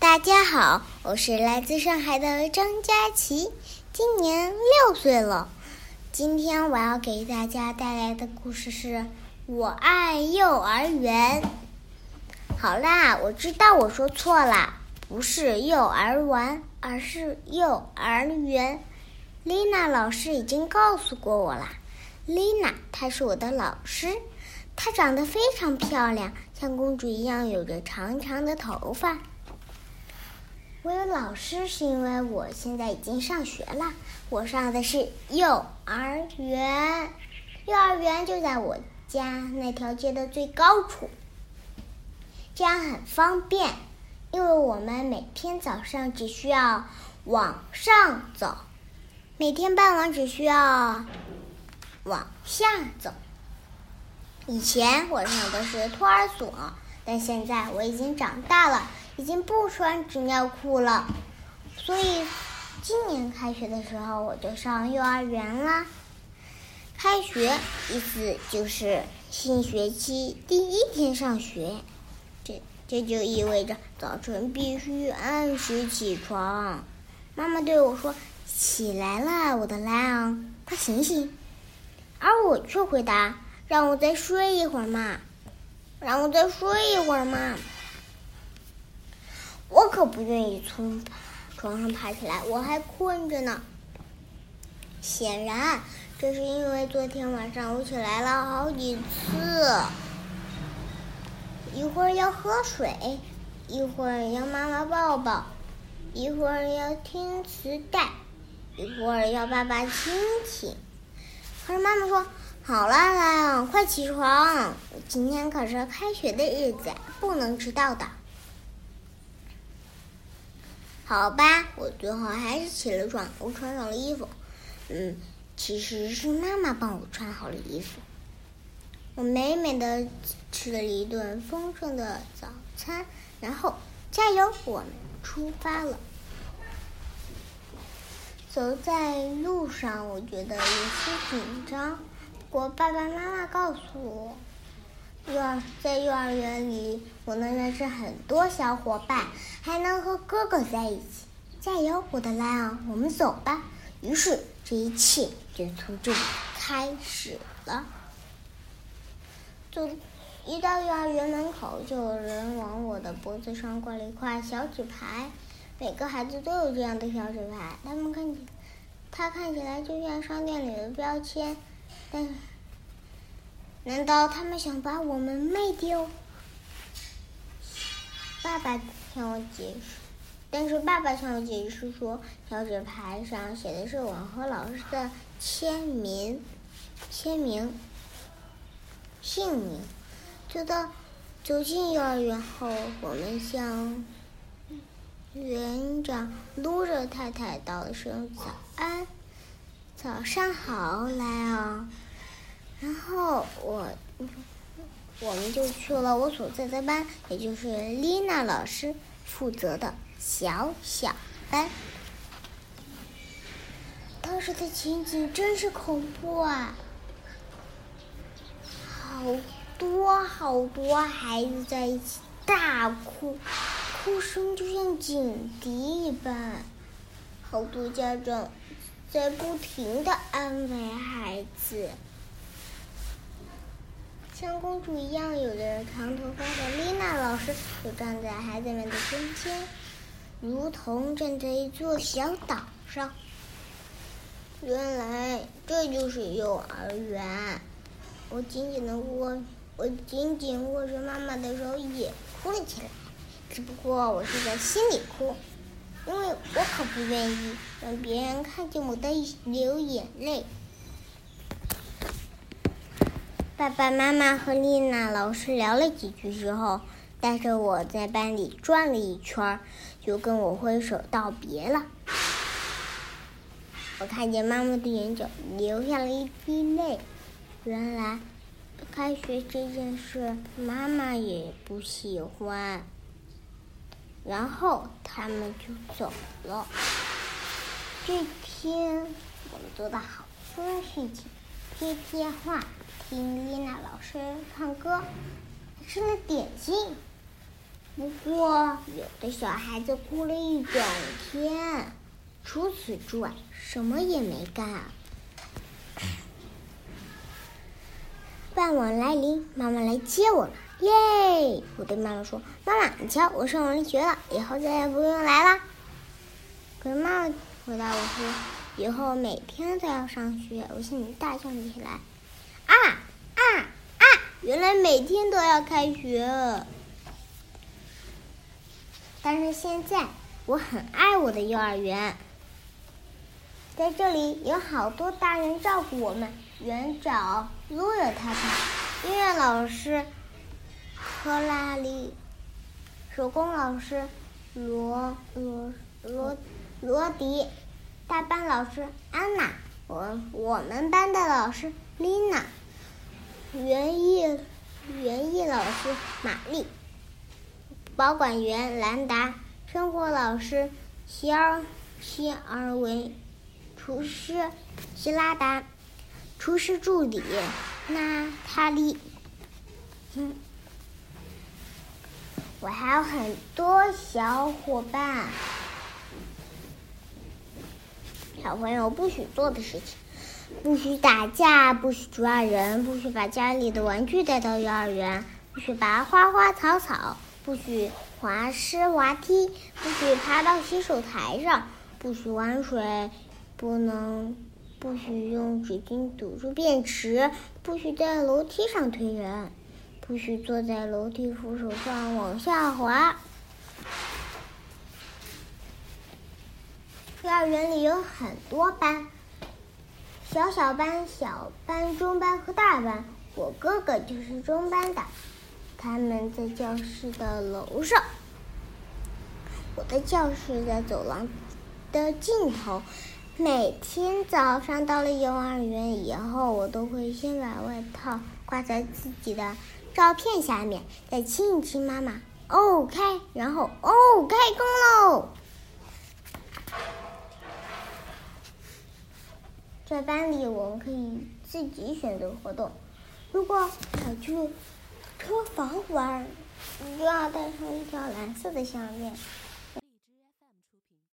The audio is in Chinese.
大家好，我是来自上海的张佳琪，今年六岁了。今天我要给大家带来的故事是《我爱幼儿园》。好啦，我知道我说错了，不是幼儿园，而是幼儿园。丽娜老师已经告诉过我啦。丽娜，她是我的老师，她长得非常漂亮，像公主一样，有着长长的头发。我有老师是因为我现在已经上学了，我上的是幼儿园，幼儿园就在我家那条街的最高处，这样很方便，因为我们每天早上只需要往上走，每天傍晚只需要往下走。以前我上的是托儿所，但现在我已经长大了。已经不穿纸尿裤了，所以今年开学的时候我就上幼儿园啦。开学意思就是新学期第一天上学，这这就意味着早晨必须按时起床。妈妈对我说：“起来了，我的狼，快醒醒！”而我却回答：“让我再睡一会儿嘛，让我再睡一会儿嘛。”我可不愿意从床上爬起来，我还困着呢。显然，这是因为昨天晚上我起来了好几次，一会儿要喝水，一会儿要妈妈抱抱，一会儿要听磁带，一会儿要爸爸亲亲。可是妈妈说：“好了，来，快起床，今天可是开学的日子，不能迟到的。”好吧，我最后还是起了床，我穿上了衣服。嗯，其实是妈妈帮我穿好了衣服。我美美的吃了一顿丰盛的早餐，然后加油，我们出发了。走在路上，我觉得有些紧张。我爸爸妈妈告诉我。幼儿在幼儿园里，我能认识很多小伙伴，还能和哥哥在一起。加油，我的莱昂，我们走吧。于是，这一切就从这里开始了。走，一到幼儿园门口，就有人往我的脖子上挂了一块小纸牌。每个孩子都有这样的小纸牌，他们看起，它看起来就像商店里的标签，但。难道他们想把我们卖掉？爸爸向我解释，但是爸爸向我解释说，小纸牌上写的是我和老师的签名、签名、姓名。走到走进幼儿园后，我们向园长露着太太道了声早安：“早上好，莱昂。”然后我，我们就去了我所在的班，也就是丽娜老师负责的小小班。当时的情景真是恐怖啊！好多好多孩子在一起大哭，哭声就像警笛一般。好多家长在不停的安慰孩子。像公主一样有着长头发的丽娜老师就站在孩子们的中间，如同站在一座小岛上。原来这就是幼儿园。我紧紧的握，我紧紧握着妈妈的手，也哭了起来。只不过我是在心里哭，因为我可不愿意让别人看见我的流眼泪。爸爸妈妈和丽娜老师聊了几句之后，带着我在班里转了一圈，就跟我挥手道别了。我看见妈妈的眼角流下了一滴泪，原来开学这件事妈妈也不喜欢。然后他们就走了。这天我们做的好多事情，贴贴画。听丽娜老师唱歌，吃了点心。不过，有的小孩子哭了一整天，除此之外什么也没干。傍晚来临，妈妈来接我了，耶！我对妈妈说：“妈妈，你瞧，我上完学了，以后再也不用来了。”可是妈妈回答我说：“以后每天都要上学。”我心里大叫起来：“啊啊啊！原来每天都要开学！”但是现在我很爱我的幼儿园，在这里有好多大人照顾我们。园长路尔太太，音乐老师克拉丽，手工老师罗罗罗罗迪，大班老师安娜，我我们班的老师丽娜，园艺园艺老师玛丽，保管员兰达，生活老师希尔希尔维，厨师希拉达。厨师助理娜塔莉，嗯，我还有很多小伙伴。小朋友不许做的事情：不许打架，不许抓人，不许把家里的玩具带到幼儿园，不许拔花花草草，不许滑湿滑梯，不许爬到洗手台上，不许玩水，不能。不许用纸巾堵住便池，不许在楼梯上推人，不许坐在楼梯扶手上往下滑。幼儿园里有很多班，小小班、小班、中班和大班。我哥哥就是中班的，他们在教室的楼上，我的教室在走廊的尽头。每天早上到了幼儿园以后，我都会先把外套挂在自己的照片下面，再亲一亲妈妈。哦，开，然后哦，开工喽！在班里，我们可以自己选择活动。如果想去车房玩，你就要带上一条蓝色的项链。